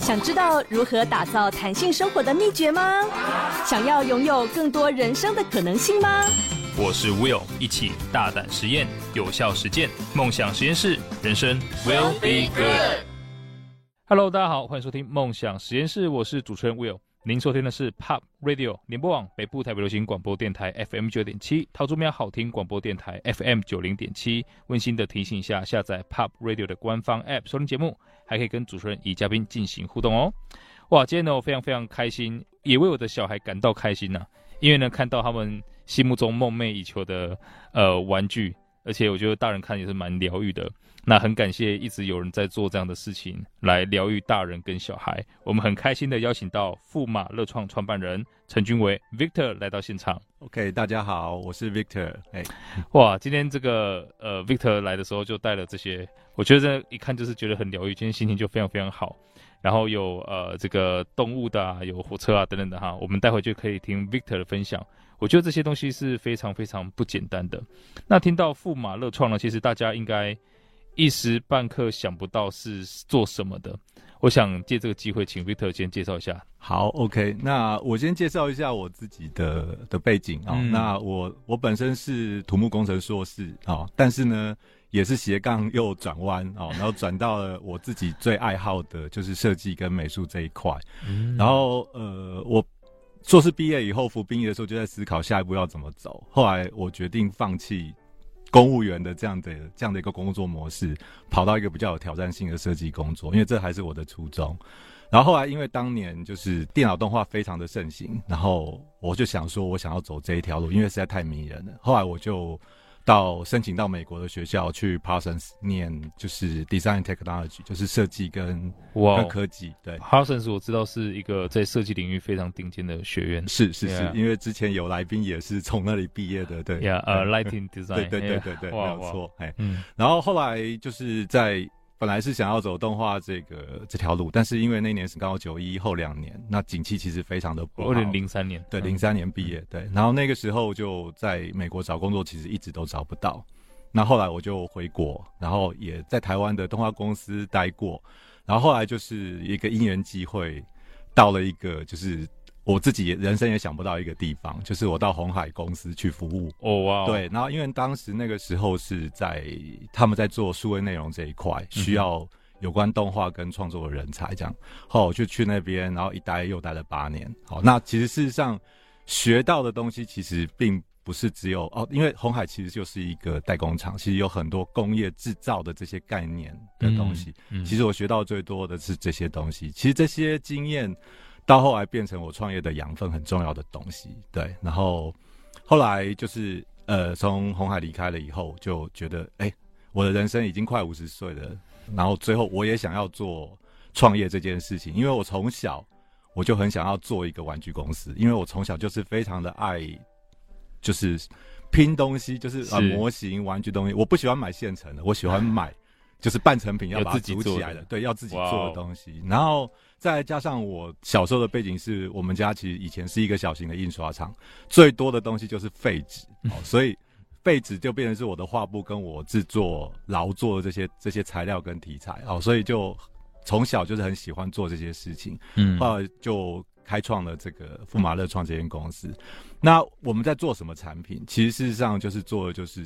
想知道如何打造弹性生活的秘诀吗？想要拥有更多人生的可能性吗？我是 Will，一起大胆实验，有效实践，梦想实验室，人生 Will be good。Hello，大家好，欢迎收听梦想实验室，我是主持人 Will。您收听的是 Pop Radio 联播网北部台北流行广播电台 FM 九点七，桃竹苗好听广播电台 FM 九零点七。温馨的提醒一下，下载 Pop Radio 的官方 App 收听节目，还可以跟主持人与嘉宾进行互动哦。哇，今天呢，我非常非常开心，也为我的小孩感到开心呐、因为呢，看到他们心目中梦寐以求的呃玩具，而且我觉得大人看也是蛮疗愈的。那很感谢一直有人在做这样的事情来疗愈大人跟小孩。我们很开心的邀请到富马乐创创办人陈君维 Victor 来到现场。OK，大家好，我是 Victor。哎，哇，今天这个呃 Victor 来的时候就带了这些，我觉得这一看就是觉得很疗愈，今天心情就非常非常好。然后有呃这个动物的啊，有火车啊等等的哈，我们待会就可以听 Victor 的分享。我觉得这些东西是非常非常不简单的。那听到富马乐创呢，其实大家应该。一时半刻想不到是做什么的，我想借这个机会请 Victor 先介绍一下。好，OK，那我先介绍一下我自己的的背景啊、嗯哦。那我我本身是土木工程硕士啊、哦，但是呢也是斜杠又转弯哦，然后转到了我自己最爱好的就是设计跟美术这一块。嗯、然后呃，我硕士毕业以后服兵役的时候就在思考下一步要怎么走，后来我决定放弃。公务员的这样的这样的一个工作模式，跑到一个比较有挑战性的设计工作，因为这还是我的初衷。然后后来因为当年就是电脑动画非常的盛行，然后我就想说，我想要走这一条路，因为实在太迷人了。后来我就。到申请到美国的学校去 Parsons 念，就是 Design Technology，就是设计跟跟科技。对，Parsons 我知道是一个在设计领域非常顶尖的学院。是是是.因为之前有来宾也是从那里毕业的。对，Yeah，呃、uh,，Lighting Design。对对对对对，没有错。哎，嗯，然后后来就是在。本来是想要走动画这个这条路，但是因为那年是刚好九一后两年，那景气其实非常的不好。二零零三年，对，零三年毕业，对。然后那个时候就在美国找工作，其实一直都找不到。那后来我就回国，然后也在台湾的动画公司待过。然后后来就是一个因缘机会，到了一个就是。我自己人生也想不到一个地方，就是我到红海公司去服务。哦哇！对，然后因为当时那个时候是在他们在做数位内容这一块，需要有关动画跟创作的人才，这样。后我就去那边，然后一待又待了八年。好，那其实事实上学到的东西其实并不是只有哦，因为红海其实就是一个代工厂，其实有很多工业制造的这些概念的东西。嗯，其实我学到最多的是这些东西。其实这些经验。到后来变成我创业的养分很重要的东西，对。然后后来就是呃，从红海离开了以后，就觉得哎、欸，我的人生已经快五十岁了。然后最后我也想要做创业这件事情，因为我从小我就很想要做一个玩具公司，因为我从小就是非常的爱，就是拼东西，就是呃模型、玩具东西。我不喜欢买现成的，我喜欢买就是半成品，要把它组起来的，对，要自己做的东西。然后。再加上我小时候的背景是，我们家其实以前是一个小型的印刷厂，最多的东西就是废纸，哦，所以废纸就变成是我的画布跟我制作劳作的这些这些材料跟题材，哦，所以就从小就是很喜欢做这些事情，嗯，后来就开创了这个富马乐创这间公司。那我们在做什么产品？其实事实上就是做的就是。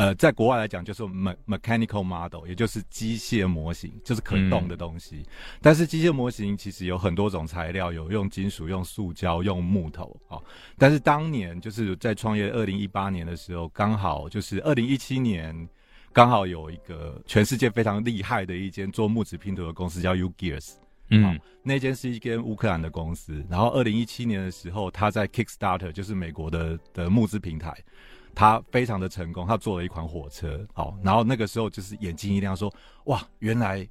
呃，在国外来讲，就是 me mechanical model，也就是机械模型，就是可动的东西。嗯、但是机械模型其实有很多种材料，有用金属、用塑胶、用木头啊、哦。但是当年就是在创业二零一八年的时候，刚好就是二零一七年，刚好有一个全世界非常厉害的一间做木质拼图的公司叫 UGears，嗯、哦，那间是一间乌克兰的公司。然后二零一七年的时候，他在 Kickstarter，就是美国的的募资平台。他非常的成功，他做了一款火车，好，然后那个时候就是眼睛一亮，说哇，原来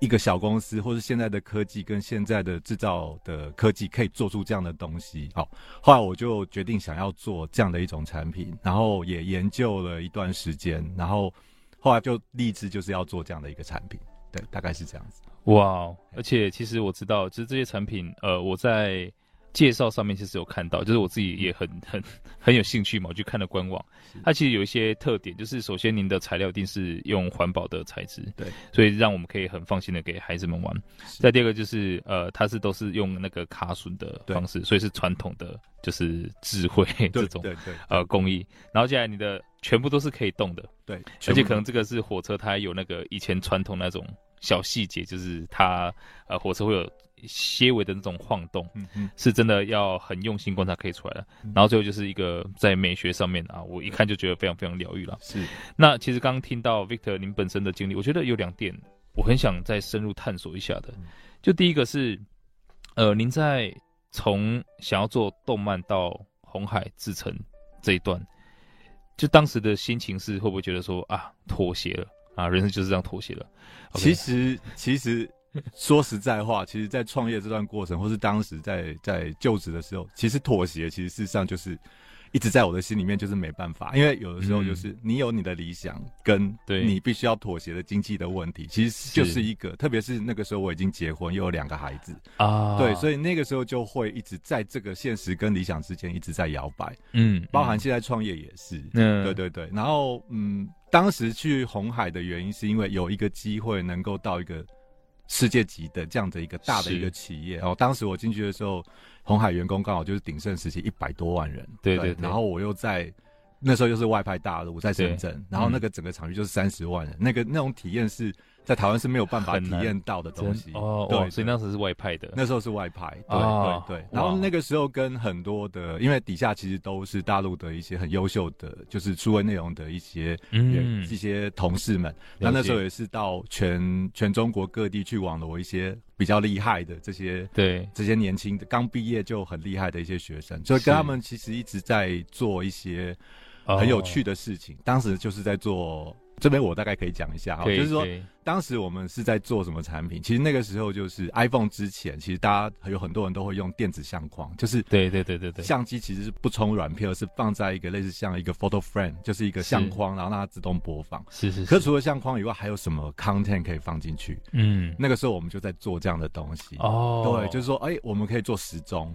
一个小公司，或是现在的科技跟现在的制造的科技可以做出这样的东西，好，后来我就决定想要做这样的一种产品，然后也研究了一段时间，然后后来就立志就是要做这样的一个产品，对，大概是这样子。哇，而且其实我知道，其实这些产品，呃，我在。介绍上面其实有看到，就是我自己也很 很很有兴趣嘛，我去看了官网，它其实有一些特点，就是首先您的材料一定是用环保的材质，对，所以让我们可以很放心的给孩子们玩。再第二个就是呃，它是都是用那个卡榫的方式，所以是传统的就是智慧 这种对对呃工艺。然后接下来你的全部都是可以动的，对，而且可能这个是火车，它有那个以前传统那种小细节，就是它呃火车会有。些微的那种晃动，嗯嗯，是真的要很用心观察可以出来的。嗯、然后最后就是一个在美学上面啊，我一看就觉得非常非常疗愈了。是。那其实刚刚听到 Victor 您本身的经历，我觉得有两点我很想再深入探索一下的。就第一个是，呃，您在从想要做动漫到红海制成这一段，就当时的心情是会不会觉得说啊妥协了啊，人生就是这样妥协了？其实，其实。说实在话，其实，在创业这段过程，或是当时在在就职的时候，其实妥协，其实事实上就是一直在我的心里面，就是没办法。因为有的时候，就是你有你的理想，跟你必须要妥协的经济的问题，其实就是一个。特别是那个时候，我已经结婚，又有两个孩子啊，对，所以那个时候就会一直在这个现实跟理想之间一直在摇摆。嗯，包含现在创业也是。嗯，对对对。然后，嗯，当时去红海的原因，是因为有一个机会能够到一个。世界级的这样的一个大的一个企业，然后当时我进去的时候，红海员工刚好就是鼎盛时期一百多万人，对对，对，然后我又在那时候又是外派大陆在深圳，然后那个整个场域就是三十万人，那个那种体验是。在台湾是没有办法体验到的东西哦，对，所以那时候是外派的，那时候是外派，对对对。然后那个时候跟很多的，因为底下其实都是大陆的一些很优秀的，就是数位内容的一些嗯一些同事们。那那时候也是到全全中国各地去网罗一些比较厉害的这些对这些年轻的刚毕业就很厉害的一些学生，所以跟他们其实一直在做一些很有趣的事情。当时就是在做。这边我大概可以讲一下哈，就是说当时我们是在做什么产品？其实那个时候就是 iPhone 之前，其实大家有很多人都会用电子相框，就是对对对对对，相机其实是不充软片，而是放在一个类似像一个 photo frame，就是一个相框，然后让它自动播放。是是。可除了相框以外，还有什么 content 可以放进去？嗯，那个时候我们就在做这样的东西。哦，对，就是说，哎，我们可以做时钟。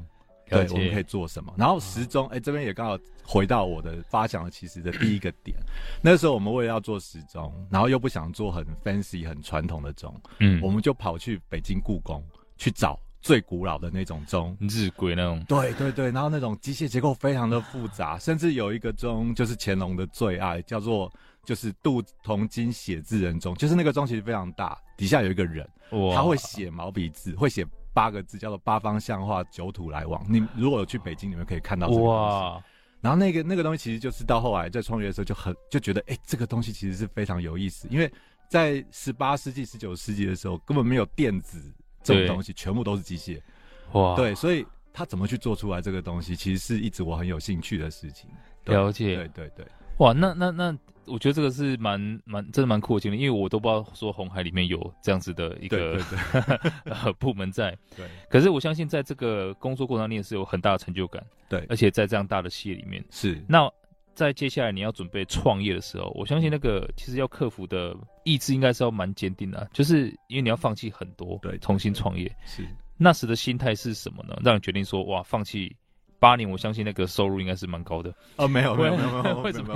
对，我们可以做什么？然后时钟，哎、欸，这边也刚好回到我的发想的其实的第一个点。那时候我们为了要做时钟，然后又不想做很 fancy、很传统的钟，嗯，我们就跑去北京故宫去找最古老的那种钟，日晷那种。对对对，然后那种机械结构非常的复杂，甚至有一个钟就是乾隆的最爱，叫做就是镀铜金写字人钟，就是那个钟其实非常大，底下有一个人，哇他会写毛笔字，会写。八个字叫做八方向化，九土来往。你如果有去北京，你们可以看到这个东西。哇！然后那个那个东西其实就是到后来在创业的时候就很就觉得，哎、欸，这个东西其实是非常有意思。因为在十八世纪、十九世纪的时候，根本没有电子这种东西，全部都是机械。哇！对，所以他怎么去做出来这个东西，其实是一直我很有兴趣的事情。了解，对对对。哇，那那那。我觉得这个是蛮蛮真的蛮酷的经历，因为我都不知道说红海里面有这样子的一个 呃部门在。对。可是我相信在这个工作过程中，你也是有很大的成就感。对。而且在这样大的企业里面，是。那在接下来你要准备创业的时候，我相信那个其实要克服的意志应该是要蛮坚定的啊，就是因为你要放弃很多，对，重新创业。是。那时的心态是什么呢？让你决定说哇，放弃。八年，我相信那个收入应该是蛮高的。哦，没有，没有，没有，没有，为什么？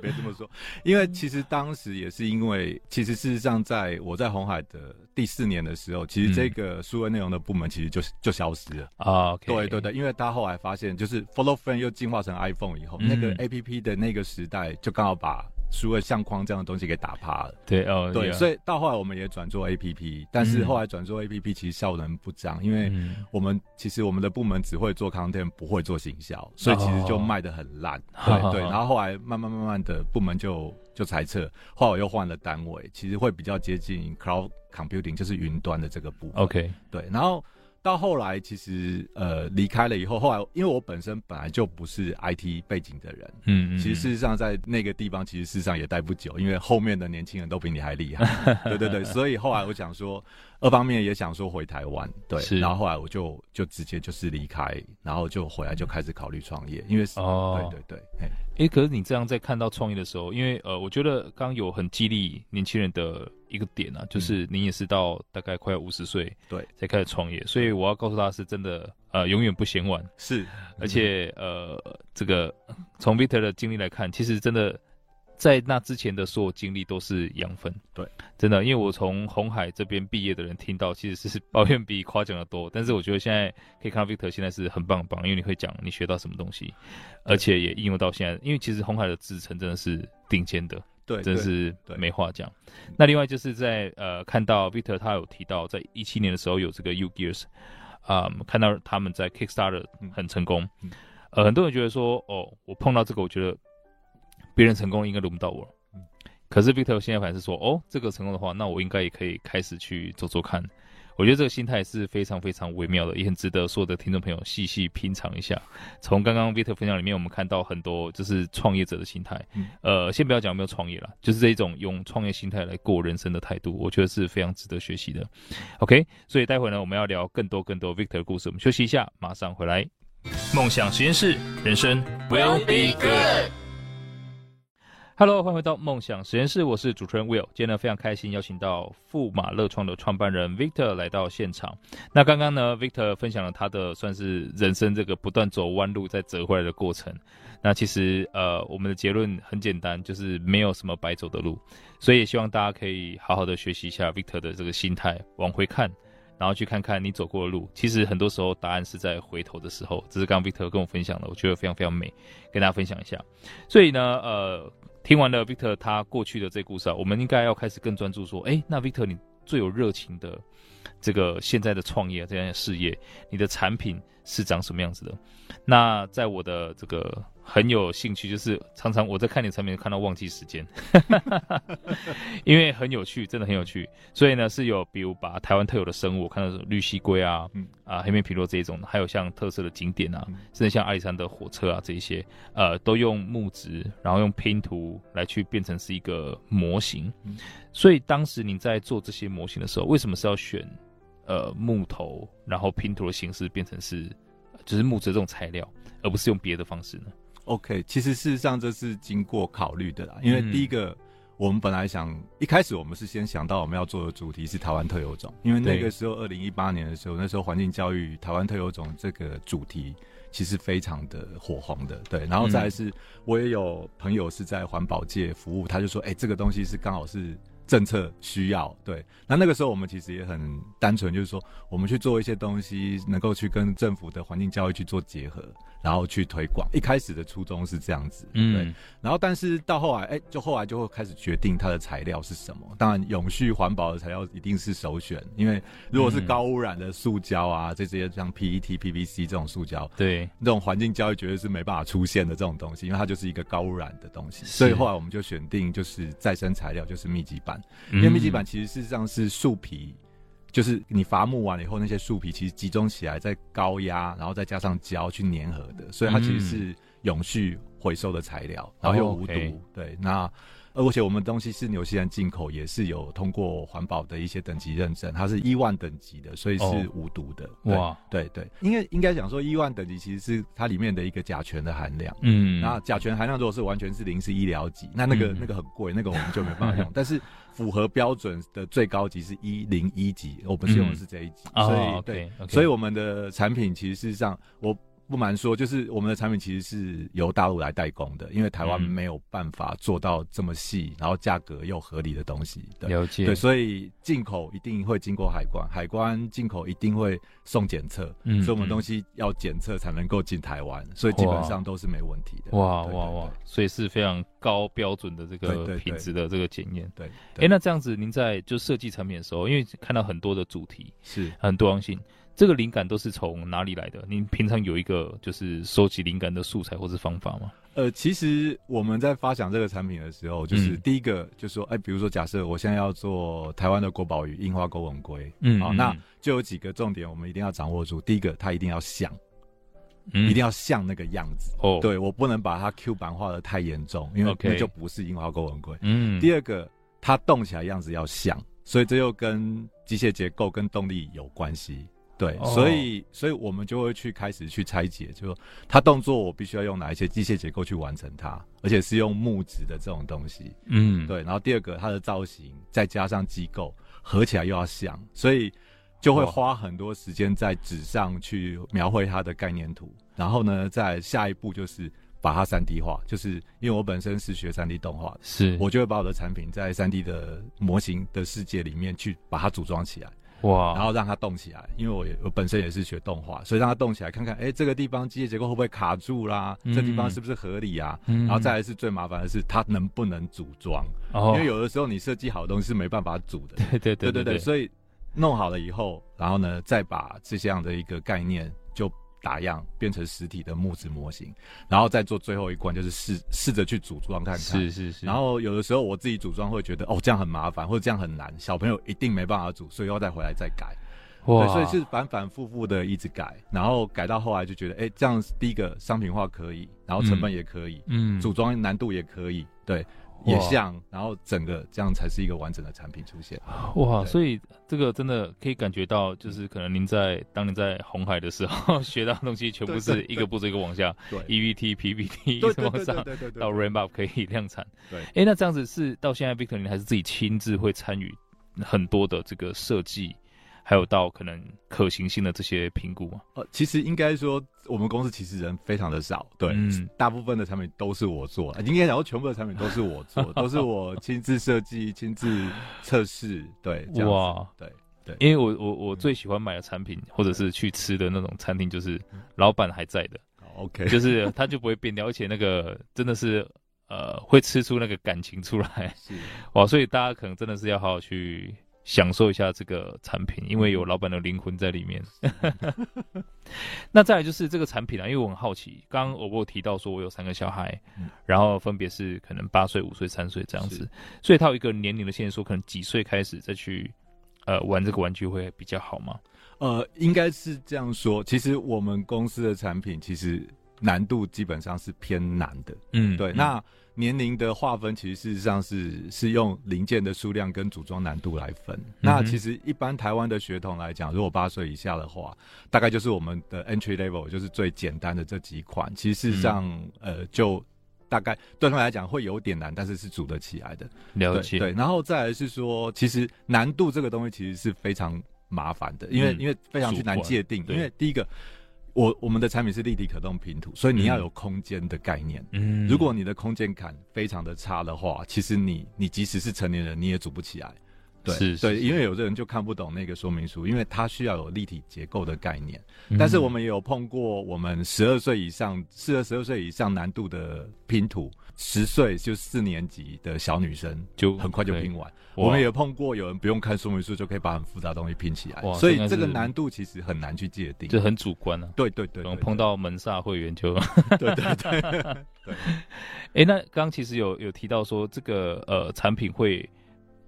别这么说，因为其实当时也是因为，其实事实上，在我在红海的第四年的时候，其实这个数位内容的部门其实就就消失了啊。对对对，因为他后来发现，就是 Follow Friend 又进化成 iPhone 以后，那个 APP 的那个时代就刚好把。除了相框这样的东西给打趴了，对哦，对，所以到后来我们也转做 A P P，但是后来转做 A P P 其实效能不彰，因为我们其实我们的部门只会做 content，不会做行销，所以其实就卖的很烂，对 对。然后后来慢慢慢慢的部门就就裁撤，后来我又换了单位，其实会比较接近 Cloud Computing，就是云端的这个部分。OK，对，然后。到后来，其实呃离开了以后，后来因为我本身本来就不是 IT 背景的人，嗯，嗯，其实事实上在那个地方，其实事实上也待不久，因为后面的年轻人都比你还厉害，对对对，所以后来我想说，二方面也想说回台湾，对，是。然后后来我就就直接就是离开，然后就回来就开始考虑创业，因为哦，对对对，哎，可是你这样在看到创业的时候，因为呃，我觉得刚刚有很激励年轻人的一个点啊，就是您也是到大概快五十岁对才开始创业，所以我要告诉他是真的呃永远不嫌晚，是，而且呃这个从 Victor 的经历来看，其实真的。在那之前的所有经历都是养分，对，真的，因为我从红海这边毕业的人听到，其实是抱怨比夸奖的多。但是我觉得现在可以看到 Victor 现在是很棒很棒，因为你会讲你学到什么东西，而且也应用到现在。因为其实红海的制程真的是顶尖的，对，真的是没话讲。那另外就是在呃看到 Victor 他有提到，在一七年的时候有这个 UGears，啊、嗯，看到他们在 Kickstarter 很成功，嗯、呃，很多人觉得说，哦，我碰到这个，我觉得。别人成功应该轮不到我，可是 Victor 现在反而是说，哦，这个成功的话，那我应该也可以开始去做做看。我觉得这个心态是非常非常微妙的，也很值得所有的听众朋友细细品尝一下。从刚刚 Victor 分享里面，我们看到很多就是创业者的心态。呃，先不要讲有没有创业了，就是这一种用创业心态来过人生的态度，我觉得是非常值得学习的。OK，所以待会呢，我们要聊更多更多 Victor 的故事。我们休息一下，马上回来。梦想实验室，人生 will be good。Hello，欢迎回到梦想实验室，我是主持人 Will。今天呢，非常开心邀请到富马乐创的创办人 Victor 来到现场。那刚刚呢，Victor 分享了他的算是人生这个不断走弯路再折回来的过程。那其实呃，我们的结论很简单，就是没有什么白走的路。所以也希望大家可以好好的学习一下 Victor 的这个心态，往回看，然后去看看你走过的路。其实很多时候答案是在回头的时候。这是刚 Victor 跟我分享的，我觉得非常非常美，跟大家分享一下。所以呢，呃。听完了 Victor 他过去的这故事啊，我们应该要开始更专注说，哎，那 Victor 你最有热情的这个现在的创业这样的事业，你的产品是长什么样子的？那在我的这个。很有兴趣，就是常常我在看你产品看到忘记时间，因为很有趣，真的很有趣。所以呢，是有比如把台湾特有的生物，看到绿蜥龟啊，嗯、啊黑面琵鹭这一种，还有像特色的景点啊，嗯、甚至像阿里山的火车啊这一些，呃，都用木质，然后用拼图来去变成是一个模型。嗯、所以当时你在做这些模型的时候，为什么是要选呃木头，然后拼图的形式变成是就是木质这种材料，而不是用别的方式呢？OK，其实事实上这是经过考虑的啦，因为第一个，我们本来想一开始我们是先想到我们要做的主题是台湾特有种，因为那个时候二零一八年的时候，那时候环境教育台湾特有种这个主题其实非常的火红的，对，然后再来是我也有朋友是在环保界服务，他就说，哎、欸，这个东西是刚好是政策需要，对，那那个时候我们其实也很单纯，就是说我们去做一些东西，能够去跟政府的环境教育去做结合。然后去推广，一开始的初衷是这样子，嗯，对。然后，但是到后来，哎，就后来就会开始决定它的材料是什么。当然，永续环保的材料一定是首选，因为如果是高污染的塑胶啊，这些像 PET、PVC 这种塑胶，对，这种环境教育绝对是没办法出现的这种东西，因为它就是一个高污染的东西。所以后来我们就选定就是再生材料，就是密集板，因为密集板其实事实上是树皮。就是你伐木完了以后，那些树皮其实集中起来，在高压，然后再加上胶去粘合的，所以它其实是永续回收的材料，然后又无毒。Oh, okay. 对，那。而且我们东西是纽西兰进口，也是有通过环保的一些等级认证，它是 E 万等级的，所以是无毒的。哦、哇，对对，应该应该讲说 E 万等级其实是它里面的一个甲醛的含量。嗯，然后甲醛含量如果是完全是零是医疗级，那那个、嗯、那个很贵，那个我们就没办法用。但是符合标准的最高级是一零一级，我们是用的是这一级，嗯、所以、哦、对，okay, okay. 所以我们的产品其实事实上我。不瞒说，就是我们的产品其实是由大陆来代工的，因为台湾没有办法做到这么细，然后价格又合理的东西。了解。对，所以进口一定会经过海关，海关进口一定会送检测，嗯，所以我们东西要检测才能够进台湾，所以基本上都是没问题的。哇哇哇！所以是非常高标准的这个品质的这个检验。对。哎，那这样子，您在就设计产品的时候，因为看到很多的主题是很多样性。这个灵感都是从哪里来的？您平常有一个就是收集灵感的素材或是方法吗？呃，其实我们在发想这个产品的时候，就是第一个就是说，哎、嗯，比如说假设我现在要做台湾的国宝鱼樱花钩吻龟，嗯，好，那就有几个重点，我们一定要掌握住。第一个，它一定要像，嗯、一定要像那个样子。哦，对，我不能把它 Q 版化的太严重，因为那就不是樱花钩吻龟。嗯，第二个，它动起来样子要像，所以这又跟机械结构跟动力有关系。对，哦、所以所以我们就会去开始去拆解，就说它动作我必须要用哪一些机械结构去完成它，而且是用木质的这种东西，嗯，对。然后第二个，它的造型再加上机构合起来又要像，所以就会花很多时间在纸上去描绘它的概念图。然后呢，再下一步就是把它三 D 化，就是因为我本身是学三 D 动画的，是我就会把我的产品在三 D 的模型的世界里面去把它组装起来。哇！然后让它动起来，因为我也我本身也是学动画，所以让它动起来，看看哎，这个地方机械结构会不会卡住啦？嗯、这地方是不是合理啊？嗯、然后再来是最麻烦的是它能不能组装？哦，因为有的时候你设计好的东西是没办法组的。对对对对对对，所以弄好了以后，然后呢，再把这样的一个概念就。打样变成实体的木质模型，然后再做最后一关，就是试试着去组装看看。是是是。然后有的时候我自己组装会觉得哦，这样很麻烦，或者这样很难，小朋友一定没办法组，所以要再回来再改。哇。对，所以是反反复复的一直改，然后改到后来就觉得，哎，这样第一个商品化可以，然后成本也可以，嗯，组装难度也可以，对。也像，然后整个这样才是一个完整的产品出现。哇，所以这个真的可以感觉到，就是可能您在当年在红海的时候 学到的东西，全部是一个步骤一个往下，对，EVT、PVT 一直往上到 Ramp Up 可以量产。对，哎，那这样子是到现在 Victor 您还是自己亲自会参与很多的这个设计？还有到可能可行性的这些评估吗？呃，其实应该说，我们公司其实人非常的少，对，嗯、大部分的产品都是我做，应该然后全部的产品都是我做，都是我亲自设计、亲自测试，对，这样子哇，对对，因为我我我最喜欢买的产品，嗯、或者是去吃的那种餐厅，就是老板还在的，OK，就是他就不会变掉，而且那个真的是呃会吃出那个感情出来，是。哇，所以大家可能真的是要好好去。享受一下这个产品，因为有老板的灵魂在里面。那再来就是这个产品啊，因为我很好奇，刚刚我有提到说我有三个小孩，嗯、然后分别是可能八岁、五岁、三岁这样子，所以它有一个年龄的限制，说可能几岁开始再去呃玩这个玩具会比较好吗？呃，应该是这样说。其实我们公司的产品其实难度基本上是偏难的。嗯，对，嗯、那。年龄的划分其实事实上是是用零件的数量跟组装难度来分。嗯、那其实一般台湾的学童来讲，如果八岁以下的话，大概就是我们的 entry level，就是最简单的这几款。其实事实上，嗯、呃，就大概对他们来讲会有点难，但是是组得起来的。了解。对，然后再来是说，其实难度这个东西其实是非常麻烦的，因为、嗯、因为非常去难界定。因为第一个。我我们的产品是立体可动拼图，所以你要有空间的概念。嗯，如果你的空间感非常的差的话，其实你你即使是成年人，你也组不起来。对，是，是，对，因为有的人就看不懂那个说明书，因为他需要有立体结构的概念。嗯、但是我们也有碰过，我们十二岁以上、十二十二岁以上难度的拼图，十岁就四年级的小女生就很快就拼完。我们也碰过有人不用看说明书就可以把很复杂的东西拼起来，哇所以这个难度其实很难去界定，就很主观啊。对对对，然后碰到门萨会员就对对对对。哎，那刚刚其实有有提到说这个呃产品会。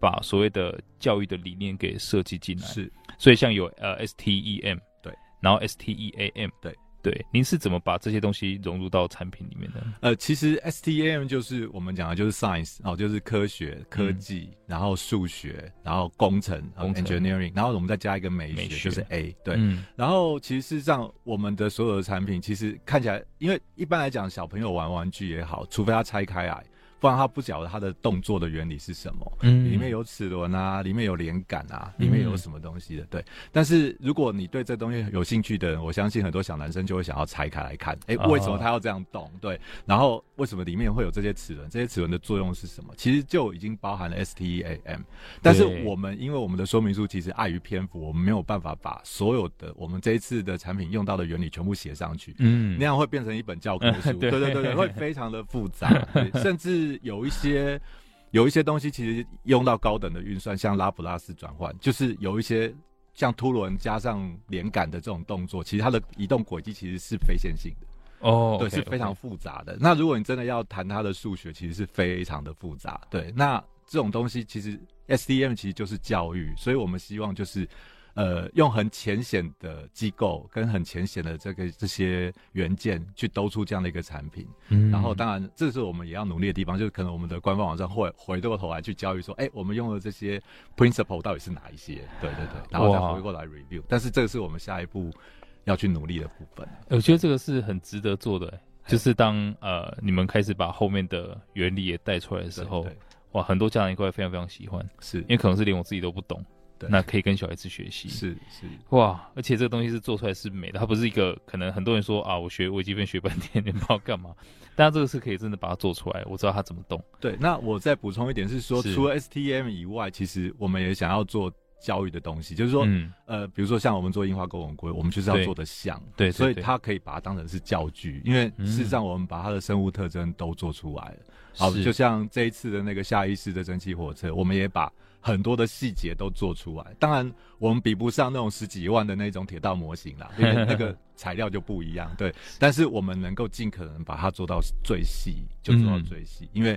把所谓的教育的理念给设计进来，是，所以像有呃 STEM 对，然后 STEAM 对对，您是怎么把这些东西融入到产品里面的？呃，其实 STEM 就是我们讲的就是 science 哦，就是科学、科技，嗯、然后数学，然后工程，工程 engineering，然后我们再加一个美学，美学就是 A 对，嗯、然后其实事实上我们的所有的产品其实看起来，因为一般来讲小朋友玩玩具也好，除非他拆开来。不然他不晓得他的动作的原理是什么，嗯，里面有齿轮啊，里面有连杆啊，里面有什么东西的，对。但是如果你对这东西有兴趣的人，我相信很多小男生就会想要拆开来看，哎、欸，为什么他要这样动？对，然后为什么里面会有这些齿轮？这些齿轮的作用是什么？其实就已经包含了 STEAM。但是我们因为我们的说明书其实碍于篇幅，我们没有办法把所有的我们这一次的产品用到的原理全部写上去，嗯，那样会变成一本教科书，对对对对，会非常的复杂，甚至。有一些有一些东西，其实用到高等的运算，像拉普拉斯转换，就是有一些像凸轮加上连杆的这种动作，其实它的移动轨迹其实是非线性的哦，对，okay, 是非常复杂的。okay. 那如果你真的要谈它的数学，其实是非常的复杂。对，那这种东西其实 STEM 其实就是教育，所以我们希望就是呃，用很浅显的机构跟很浅显的这个这些元件去兜出这样的一个产品，嗯，然后当然这是我们也要努力的地方，就是可能我们的官方网站会回过头来去教育说，哎，我们用的这些 principle 到底是哪一些？对对对，然后再回过来 review，但是这个是我们下一步要去努力的部分。我觉得这个是很值得做的，就是当呃你们开始把后面的原理也带出来的时候，哇，很多家长应该会非常非常喜欢，是。因为可能是连我自己都不懂。那可以跟小孩子学习，是是。哇，而且这个东西是做出来是美的，它不是一个可能很多人说啊，我学微积分学半天，你不知道干嘛，但这个是可以真的把它做出来，我知道它怎么动。对，那我再补充一点是说，是。除了 STM 以外，其实我们也想要做教育的东西，就是说，嗯、呃，比如说像我们做樱花钩吻鲑，我们就是要做的像，对，所以它可以把它当成是教具，因为事实上我们把它的生物特征都做出来了。嗯、好，就像这一次的那个下意识的蒸汽火车，我们也把。很多的细节都做出来，当然我们比不上那种十几万的那种铁道模型啦，因为 那个材料就不一样。对，但是我们能够尽可能把它做到最细，就做到最细，嗯、因为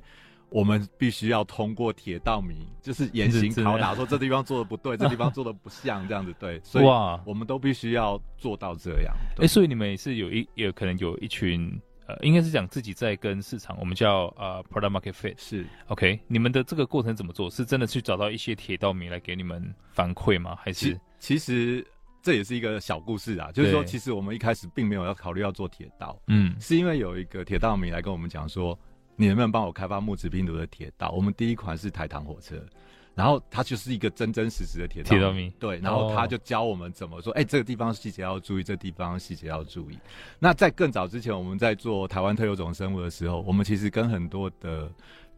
我们必须要通过铁道迷，就是严刑拷打，说这地方做的不对，这地方做的不像这样子，对，所以我们都必须要做到这样。哎、欸，所以你们也是有一有可能有一群。呃，应该是讲自己在跟市场，我们叫呃 product market fit 是 OK。你们的这个过程怎么做？是真的去找到一些铁道迷来给你们反馈吗？还是其，其实这也是一个小故事啊，就是说，其实我们一开始并没有要考虑要做铁道，嗯，是因为有一个铁道迷来跟我们讲说，你能不能帮我开发木质拼图的铁道？我们第一款是台糖火车。然后他就是一个真真实实的铁道，铁道迷，对，然后他就教我们怎么说，哎、哦，这个地方细节要注意，这个地方细节要注意。那在更早之前，我们在做台湾特有种生物的时候，我们其实跟很多的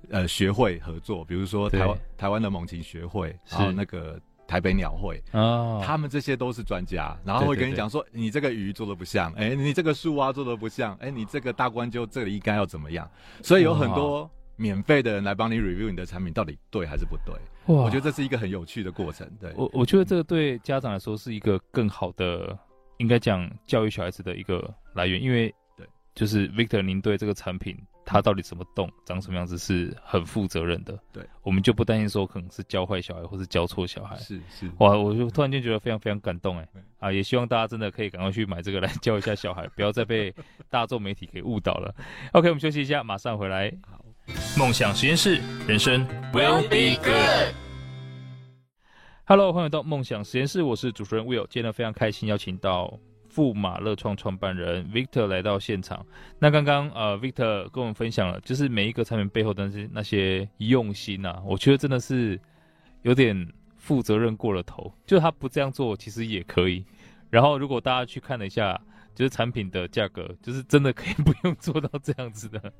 呃学会合作，比如说台湾台湾的猛禽学会，然后那个台北鸟会，哦，他们这些都是专家，然后会跟你讲说，对对对，你这个鱼做的不像，哎，你这个树蛙做的不像，哎，你这个大冠鸠这里应该要怎么样？所以有很多免费的人来帮你 review 你的产品到底对还是不对。哇我觉得这是一个很有趣的过程，对。我我觉得这个对家长来说是一个更好的，应该讲教育小孩子的一个来源，因为对，就是 Victor，您对这个产品它到底怎么动，长什么样子是很负责任的，对。我们就不担心说可能是教坏小孩或是教错小孩，是是。哇，我就突然间觉得非常非常感动，哎，啊，也希望大家真的可以赶快去买这个来教一下小孩，不要再被大众媒体给误导了。OK，我们休息一下，马上回来。好。梦想实验室，人生 will be good。Hello，欢迎到梦想实验室，我是主持人 Will。今天非常开心邀请到富马乐创创办人 Victor 来到现场。那刚刚呃，Victor 跟我们分享了，就是每一个产品背后的那些那些用心呐、啊，我觉得真的是有点负责任过了头。就他不这样做，其实也可以。然后如果大家去看了一下。就是产品的价格，就是真的可以 不用做到这样子的，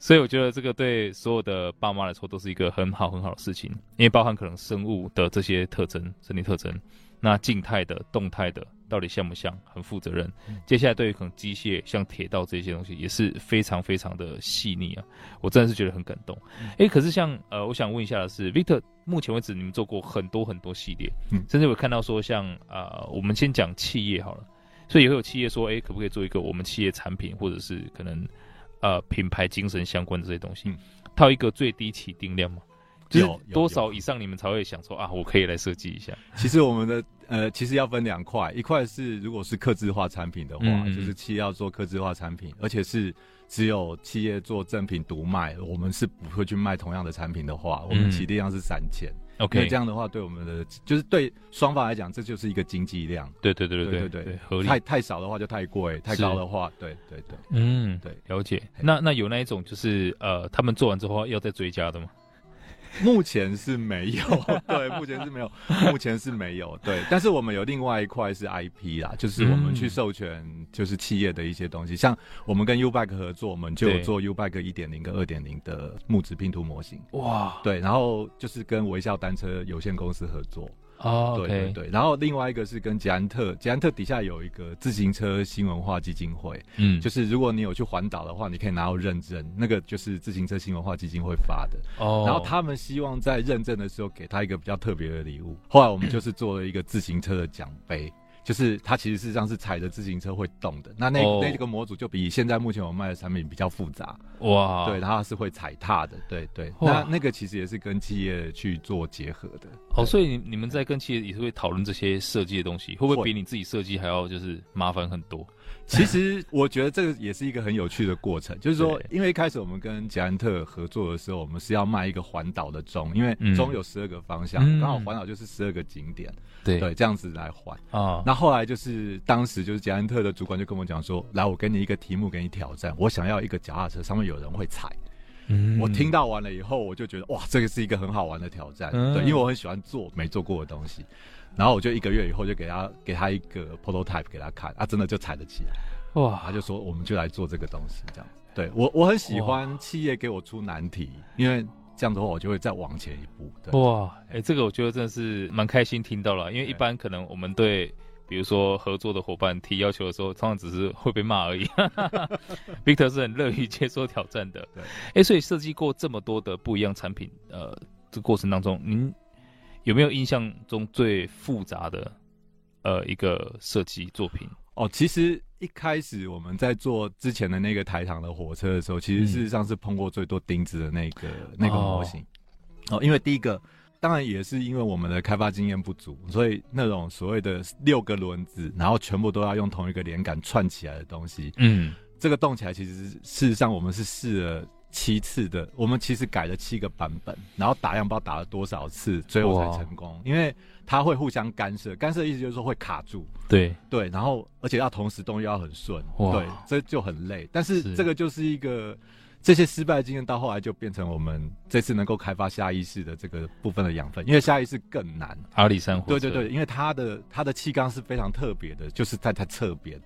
所以我觉得这个对所有的爸妈来说都是一个很好很好的事情，因为包含可能生物的这些特征、生理特征，那静态的、动态的到底像不像，很负责任。接下来对于可能机械、像铁道这些东西也是非常非常的细腻啊，我真的是觉得很感动。诶，可是像呃，我想问一下的是，Victor，目前为止你们做过很多很多系列，嗯甚至我看到说像啊、呃，我们先讲企业好了。所以也会有企业说，哎、欸，可不可以做一个我们企业产品，或者是可能，呃，品牌精神相关的这些东西，套一个最低起订量嘛？就是多少以上你们才会想说啊，我可以来设计一下？其实我们的呃，其实要分两块，一块是如果是客制化产品的话，嗯、就是企业要做客制化产品，而且是只有企业做正品独卖，我们是不会去卖同样的产品的话，我们起订量是三千。OK，这样的话，对我们的就是对双方来讲，这就是一个经济量。对对对对对对，对，合理。太太少的话就太贵，太高的话，对对对。嗯，对，了解。那那有那一种就是呃，他们做完之后要再追加的吗？目前是没有，对，目前是没有，目前是没有，对。但是我们有另外一块是 IP 啦，就是我们去授权，就是企业的一些东西，嗯、像我们跟 U-Bike 合作，我们就有做 U-Bike 一点零跟二点零的木质拼图模型。哇，对，然后就是跟微笑单车有限公司合作。哦，对对对，然后另外一个是跟捷安特，捷安特底下有一个自行车新文化基金会，嗯，就是如果你有去环岛的话，你可以拿到认证，那个就是自行车新文化基金会发的。哦，然后他们希望在认证的时候给他一个比较特别的礼物，后来我们就是做了一个自行车的奖杯。就是它其实事实上是踩着自行车会动的。那那、哦、那个模组就比现在目前我们卖的产品比较复杂。哇，对，它是会踩踏的。对对，那那个其实也是跟企业去做结合的。哦，所以你你们在跟企业也是会讨论这些设计的东西，会不会比你自己设计还要就是麻烦很多？其实我觉得这个也是一个很有趣的过程，就是说，因为一开始我们跟捷安特合作的时候，我们是要卖一个环岛的钟，因为钟有十二个方向，刚、嗯、好环岛就是十二个景点，对。对，这样子来环啊。那后来就是当时就是捷安特的主管就跟我讲说，来，我给你一个题目给你挑战，我想要一个脚踏车上面有人会踩。嗯，我听到完了以后，我就觉得哇，这个是一个很好玩的挑战，嗯、对，因为我很喜欢做没做过的东西。然后我就一个月以后就给他给他一个 prototype 给他看，啊，真的就踩得起来，哇！他就说我们就来做这个东西，这样。对我我很喜欢企业给我出难题，因为这样的话我就会再往前一步。对哇，哎、欸，这个我觉得真的是蛮开心听到了，因为一般可能我们对比如说合作的伙伴提要求的时候，通常只是会被骂而已。Victor 是很乐于接受挑战的，对。哎、欸，所以设计过这么多的不一样产品，呃，这个过程当中，您。有没有印象中最复杂的呃一个设计作品？哦，其实一开始我们在做之前的那个台糖的火车的时候，其实事实上是碰过最多钉子的那个、嗯、那个模型。哦，哦，因为第一个当然也是因为我们的开发经验不足，所以那种所谓的六个轮子，然后全部都要用同一个连杆串起来的东西，嗯，这个动起来其实事实上我们是试了。七次的，我们其实改了七个版本，然后打样不知道打了多少次，最后才成功。因为它会互相干涉，干涉的意思就是说会卡住。对对，然后而且要同时动又要很顺，对，这就很累。但是这个就是一个这些失败的经验，到后来就变成我们这次能够开发下意识的这个部分的养分。因为下意识更难，阿里山火。对对对，因为它的它的气缸是非常特别的，就是在它侧边。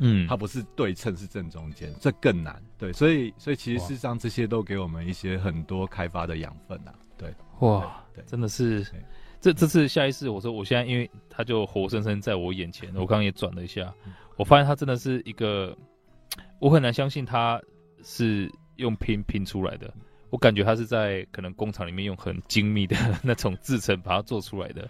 嗯，它不是对称，是正中间，这更难。对，所以所以其实事实上这些都给我们一些很多开发的养分啊。对，哇，对，真的是，这这次下一次，我说我现在因为它就活生生在我眼前，我刚刚也转了一下，我发现它真的是一个，我很难相信它是用拼拼出来的，我感觉它是在可能工厂里面用很精密的那种制成把它做出来的，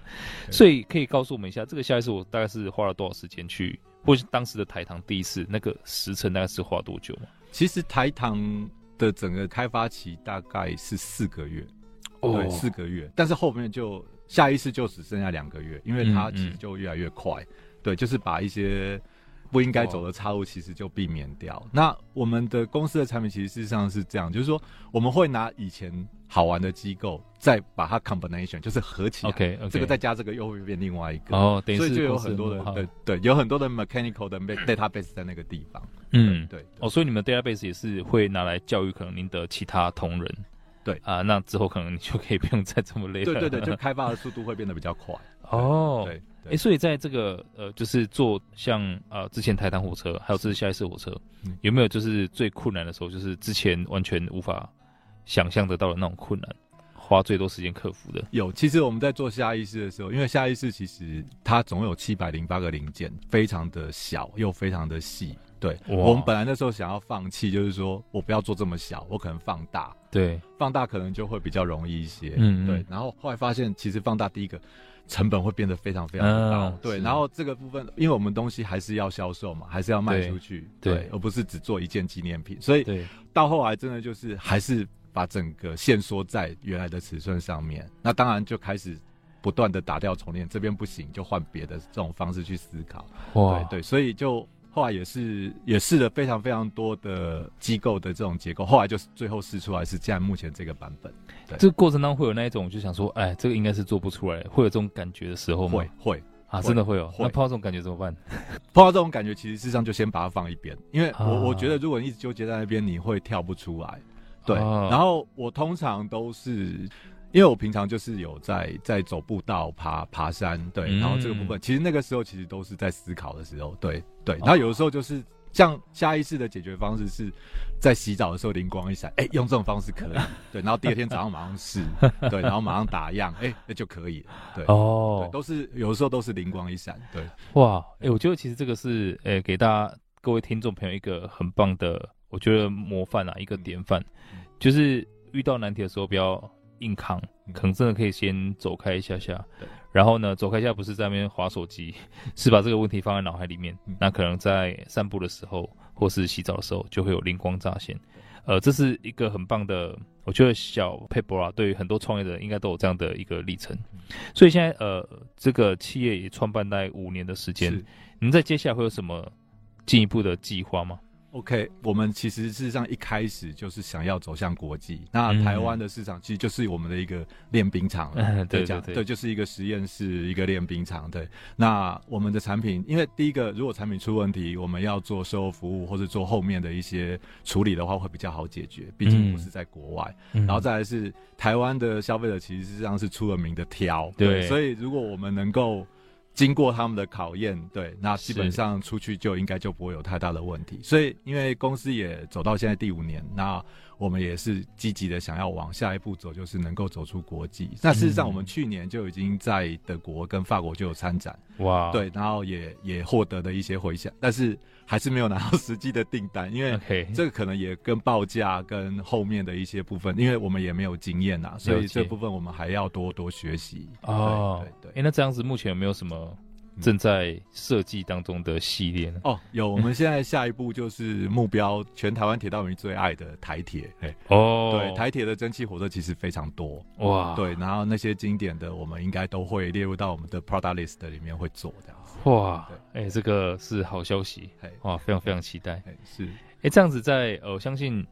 所以可以告诉我们一下，这个下一次我大概是花了多少时间去？或是当时的台糖第一次那个时辰大概是花多久？其实台糖的整个开发期大概是四个月，哦，对，四个月。但是后面就下一次就只剩下两个月，因为它其实就越来越快。嗯嗯对，就是把一些不应该走的岔路其实就避免掉。那我们的公司的产品其实事实上是这样，就是说我们会拿以前。好玩的机构，再把它 combination 就是合起来，OK，, okay. 这个再加这个又会变另外一个，哦，所以就有很多的，对对，有很多的 mechanical 的 database 在那个地方，嗯，对，对，对，哦，所以你们 database 也是会拿来教育可能您的其他同仁，对。啊，那之后可能你就可以不用再这么累了，对对对，就开发的速度会变得比较快，哦，对，哎、欸，所以在这个呃，就是做像呃之前台糖火车，还有这次下一次火车，有没有就是最困难的时候，就是之前完全无法。想象得到的那种困难，花最多时间克服的有。其实我们在做下意识的时候，因为下意识其实它总有七百零八个零件，非常的小又非常的细。对，我们本来那时候想要放弃，就是说我不要做这么小，我可能放大。对，放大可能就会比较容易一些。嗯，嗯，对。然后后来发现，其实放大第一个。成本会变得非常非常高，嗯、对。然后这个部分，因为我们东西还是要销售嘛，还是要卖出去，对，对，而不是只做一件纪念品。所以到后来真的就是还是把整个限缩在原来的尺寸上面。那当然就开始不断的打掉重练，这边不行就换别的这种方式去思考。哇，对对，所以就。后来也是也试了非常非常多的机构的这种结构，后来就是最后试出来是这样，目前这个版本。对，这个过程当中会有那一种就想说，哎，这个应该是做不出来，会有这种感觉的时候吗？会会啊，真的会有。会那碰到这种感觉怎么办？碰到这种感觉，其实事实上就先把它放一边，因为我、啊、我觉得如果你一直纠结在那边，你会跳不出来。对，啊、然后我通常都是。因为我平常就是有在在走步道、爬爬山，对，嗯、然后这个部分其实那个时候其实都是在思考的时候，对对。然后有的时候就是像下意识的解决方式是在洗澡的时候灵光一闪，哎，用这种方式可以，对。然后第二天早上马上试，对，然后马上打样，哎，那就可以了，对。哦對，都是有的时候都是灵光一闪，对。哇，哎，我觉得其实这个是哎给大家各位听众朋友一个很棒的，我觉得模范啊，一个典范，嗯、就是遇到难题的时候不要。硬扛，可能真的可以先走开一下下，然后呢，走开一下不是在那边划手机，是把这个问题放在脑海里面。嗯、那可能在散步的时候，或是洗澡的时候，就会有灵光乍现。呃，这是一个很棒的，我觉得小佩博啊，对于很多创业者应该都有这样的一个历程。所以现在呃，这个企业也创办大概五年的时间，您在接下来会有什么进一步的计划吗？OK，我们其实事实上一开始就是想要走向国际。那台湾的市场其实就是我们的一个练兵场了，嗯、对对对，对，就是一个实验室，一个练兵场。对，那我们的产品，因为第一个，如果产品出问题，我们要做售后服务或者做后面的一些处理的话，会比较好解决。毕竟不是在国外，嗯、然后再来是台湾的消费者，其实实际上是出了名的挑，对，对，所以如果我们能够。经过他们的考验，对，那基本上出去就应该就不会有太大的问题。所以，因为公司也走到现在第五年，那我们也是积极的想要往下一步走，就是能够走出国际。那事实上，我们去年就已经在德国跟法国就有参展，哇，对，然后也也获得了一些回响，但是。还是没有拿到实际的订单，因为这个可能也跟报价跟后面的一些部分，因为我们也没有经验呐，所以这部分我们还要多多学习。哦，对对，对。哎，那这样子目前有没有什么？正在设计当中的系列呢？哦，有，我们现在下一步就是目标全台湾铁道迷最爱的台铁。哎，哦，对，台铁的蒸汽火车其实非常多哇，对，然后那些经典的，我们应该都会列入到我们的 product list 里面会做这样子。哇，哎，这个是好消息，哇，非常非常期待。是，哎，这样子在呃，我相信。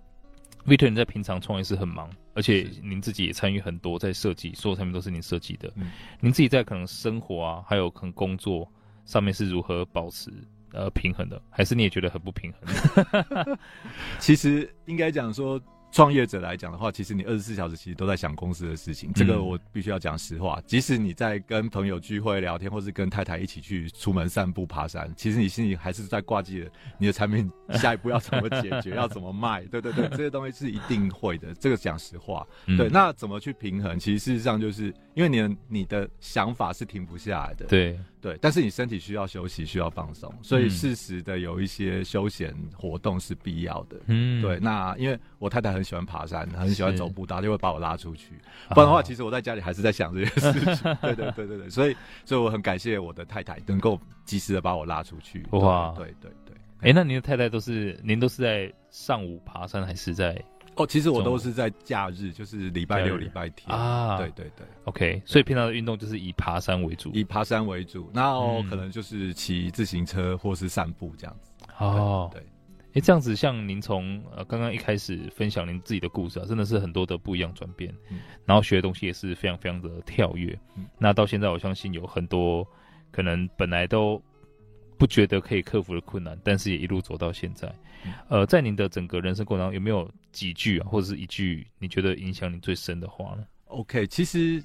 Victor，你在平常创业是很忙，而且您自己也参与很多在设计，所有产品都是您设计的。嗯，您自己在可能生活啊，还有可能工作上面是如何保持呃平衡的？还是你也觉得很不平衡？其实应该讲说。创业者来讲的话，其实你二十四小时其实都在想公司的事情，这个我必须要讲实话。即使你在跟朋友聚会聊天，或是跟太太一起去出门散步、爬山，其实你心里还是在挂记着你的产品下一步要怎么解决，要怎么卖。对对对，这些东西是一定会的。这个讲实话，对。那怎么去平衡？其实事实上就是因为你的你的想法是停不下来的。对。对，但是你身体需要休息，需要放松，所以适时的有一些休闲活动是必要的。嗯，对。那因为我太太很喜欢爬山，很喜欢走步道，她就会把我拉出去。不然的话，其实我在家里还是在想这些事情。对对对对对，所以所以我很感谢我的太太能够及时的把我拉出去。哇，对对对。哎，那您的太太都是您都是在上午爬山，还是在？哦，其实我都是在假日，就是礼拜六、礼拜天啊。对对对，OK。所以平常的运动就是以爬山为主，以爬山为主，然后可能就是骑自行车或是散步这样子。哦，对。哎，这样子，像您从呃刚刚一开始分享您自己的故事啊，真的是很多的不一样转变，然后学的东西也是非常非常的跳跃。那到现在，我相信有很多可能本来都。不觉得可以克服的困难，但是也一路走到现在。呃，在您的整个人生过程当中，有没有几句啊，或者是一句你觉得影响你最深的话呢？OK，其实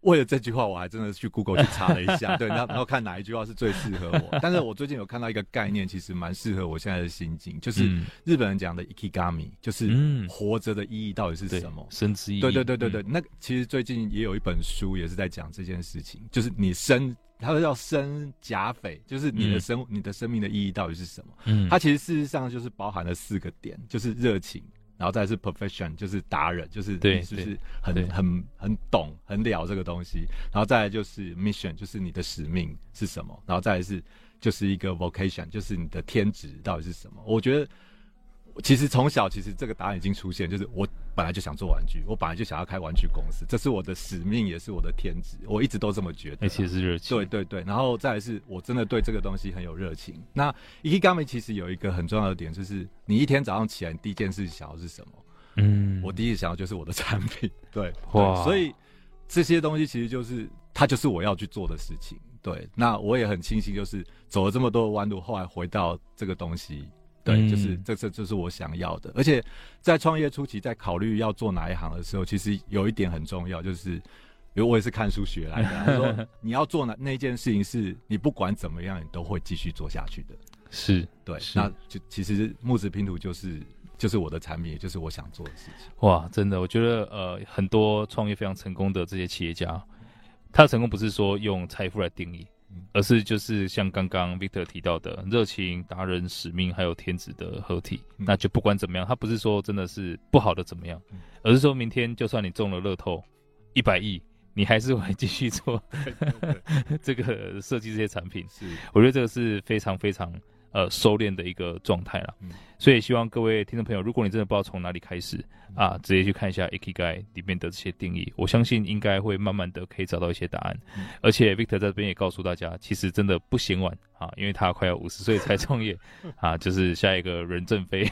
为了这句话，我还真的去 Google 去查了一下，对，然 后然后看哪一句话是最适合我。但是我最近有看到一个概念，其实蛮适合我现在的心境，就是日本人讲的 Ikigami，就是活着的意义到底是什么？生之意义。对对对对对，嗯、那其实最近也有一本书也是在讲这件事情，就是你生。他说叫生甲斐，就是你的生、嗯、你的生命的意义到底是什么？嗯，它其实事实上就是包含了四个点，就是热情，然后再是 profession，就是达人，就是你是不是很很很懂很了这个东西，然后再来就是 mission，就是你的使命是什么，然后再来是就是一个 vocation，就是你的天职到底是什么？我觉得。其实从小，其实这个答案已经出现，就是我本来就想做玩具，我本来就想要开玩具公司，这是我的使命，也是我的天职，我一直都这么觉得。其实是热情。对对对，然后再来是我真的对这个东西很有热情。那 Ikigami 其实有一个很重要的点，就是你一天早上起来第一件事想要是什么？嗯，我第一想要就是我的产品。对，哇，所以这些东西其实就是它就是我要去做的事情。对，那我也很庆幸，就是走了这么多的弯路，后来回到这个东西。对，就是这这就是我想要的。而且在创业初期，在考虑要做哪一行的时候，其实有一点很重要，就是因为我也是看书学来的。他说 你要做哪那件事情，是你不管怎么样，你都会继续做下去的。是对，那就其实木质拼图就是就是我的产品，也就是我想做的事情。哇，真的，我觉得呃，很多创业非常成功的这些企业家，他的成功不是说用财富来定义。而是就是像刚刚 Victor 提到的热情、达人、使命，还有天职的合体，嗯、那就不管怎么样，他不是说真的是不好的怎么样，而是说明天就算你中了乐透一百亿，你还是会继续做 这个设计这些产品。是，我觉得这个是非常非常。呃，收敛的一个状态了，嗯、所以希望各位听众朋友，如果你真的不知道从哪里开始、嗯、啊，直接去看一下 Ikigai 里面的这些定义，我相信应该会慢慢的可以找到一些答案。嗯、而且 Victor 在这边也告诉大家，其实真的不嫌晚啊，因为他快要五十岁才创业 啊，就是下一个任正非。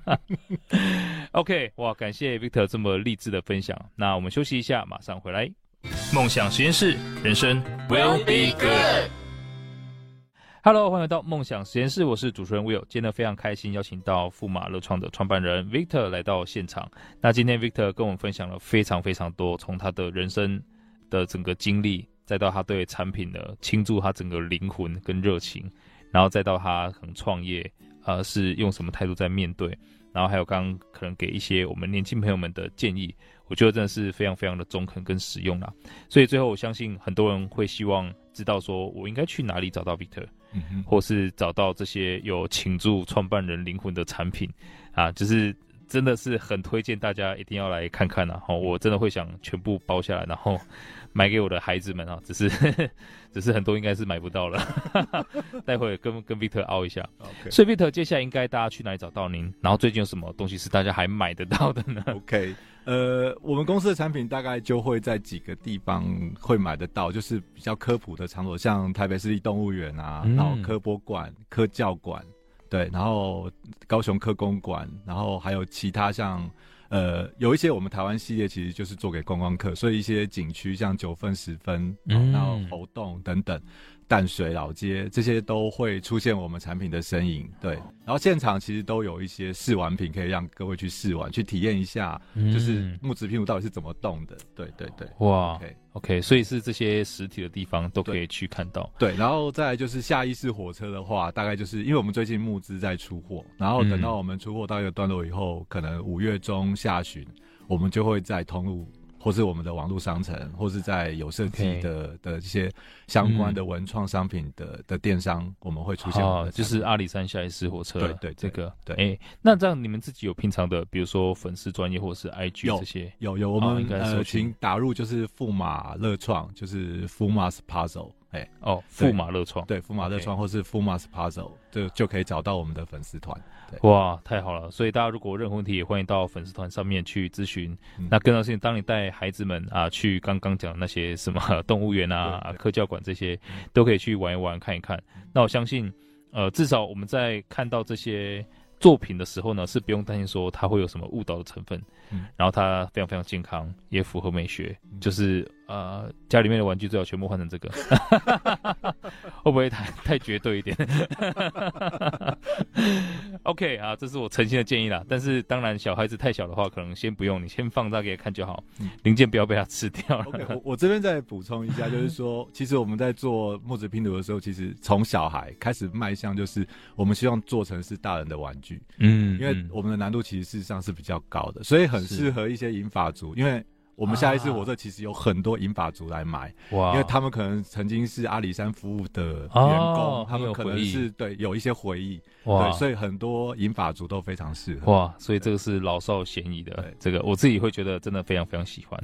OK，哇，感谢 Victor 这么励志的分享。那我们休息一下，马上回来。梦想实验室，人生 will be good。Hello，欢迎来到梦想实验室，我是主持人 Will。今天呢，非常开心邀请到富马乐创的创办人 Victor 来到现场。那今天 Victor 跟我们分享了非常非常多，从他的人生的整个经历，再到他对产品的倾注，他整个灵魂跟热情，然后再到他可能创业，呃，是用什么态度在面对，然后还有刚刚可能给一些我们年轻朋友们的建议，我觉得真的是非常非常的中肯跟实用啦。所以最后我相信很多人会希望知道说，我应该去哪里找到 Victor。或是找到这些有倾注创办人灵魂的产品啊，就是真的是很推荐大家一定要来看看呐、啊！我真的会想全部包下来，然后买给我的孩子们啊。只是只是很多应该是买不到了，待会跟跟 Victor 凹一下。Okay. 所以 Victor 接下来应该大家去哪里找到您？然后最近有什么东西是大家还买得到的呢？OK。呃，我们公司的产品大概就会在几个地方会买得到，就是比较科普的场所，像台北市立动物园啊，嗯、然后科博馆、科教馆，对，然后高雄科工馆，然后还有其他像，呃，有一些我们台湾系列其实就是做给观光客，所以一些景区像九份、十分，然后活动等等。淡水老街这些都会出现我们产品的身影，对。然后现场其实都有一些试玩品，可以让各位去试玩，去体验一下，就是木质拼图到底是怎么动的。对对对，哇，OK OK，所以是这些实体的地方都可以去看到。对，然后再来就是下一次火车的话，大概就是因为我们最近募资在出货，然后等到我们出货到一个段落以后，可能五月中下旬，我们就会在通路。或是我们的网络商城，或是在有设计的.的这些相关的文创商品的、嗯、的电商，我们会出现。哦，就是阿里山下一次火车。对对，这个对。哎、欸，那这样你们自己有平常的，比如说粉丝专业或是 IG 这些？有有，有我们、哦、呃，请打入就是富马乐创，就是 Fumas Puzzle。哎哦，富马乐创对，富马乐创或是 Fumas Puzzle，就就可以找到我们的粉丝团。哇，太好了！所以大家如果有任何问题，也欢迎到粉丝团上面去咨询。嗯、那更重要是，当你带孩子们啊去刚刚讲的那些什么动物园啊、科教馆这些，都可以去玩一玩、看一看。那我相信，呃，至少我们在看到这些。作品的时候呢，是不用担心说它会有什么误导的成分，嗯，然后它非常非常健康，也符合美学，嗯、就是呃家里面的玩具最好全部换成这个，会不会太太绝对一点？OK 啊，这是我诚心的建议啦。但是当然小孩子太小的话，可能先不用，你先放大给他看就好，嗯、零件不要被他吃掉了。Okay, 我我这边再补充一下，就是说，其实我们在做木质拼图的时候，其实从小孩开始迈向，就是我们希望做成是大人的玩具。嗯，因为我们的难度其实事实上是比较高的，所以很适合一些银发族，因为我们下一次火车其实有很多银发族来买，哇，因为他们可能曾经是阿里山服务的员工，他们可能是对有一些回忆，对，所以很多银发族都非常适合，哇，所以这个是老少咸宜的，这个我自己会觉得真的非常非常喜欢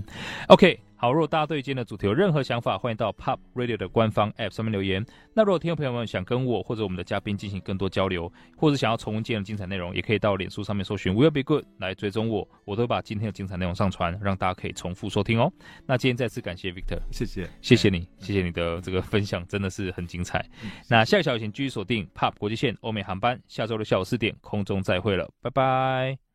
，OK。好，如果大家对今天的主题有任何想法，欢迎到 Pop Radio 的官方 App 上面留言。那如果听众朋友们想跟我或者我们的嘉宾进行更多交流，或者想要重温今天的精彩内容，也可以到脸书上面搜寻 Will Be Good 来追踪我，我都会把今天的精彩内容上传，让大家可以重复收听哦。那今天再次感谢 Victor，谢谢，谢谢你，谢谢你的这个分享，真的是很精彩。嗯、那下个小时请继续锁定 Pop 国际线欧美航班，下周六下午四点空中再会了，拜拜。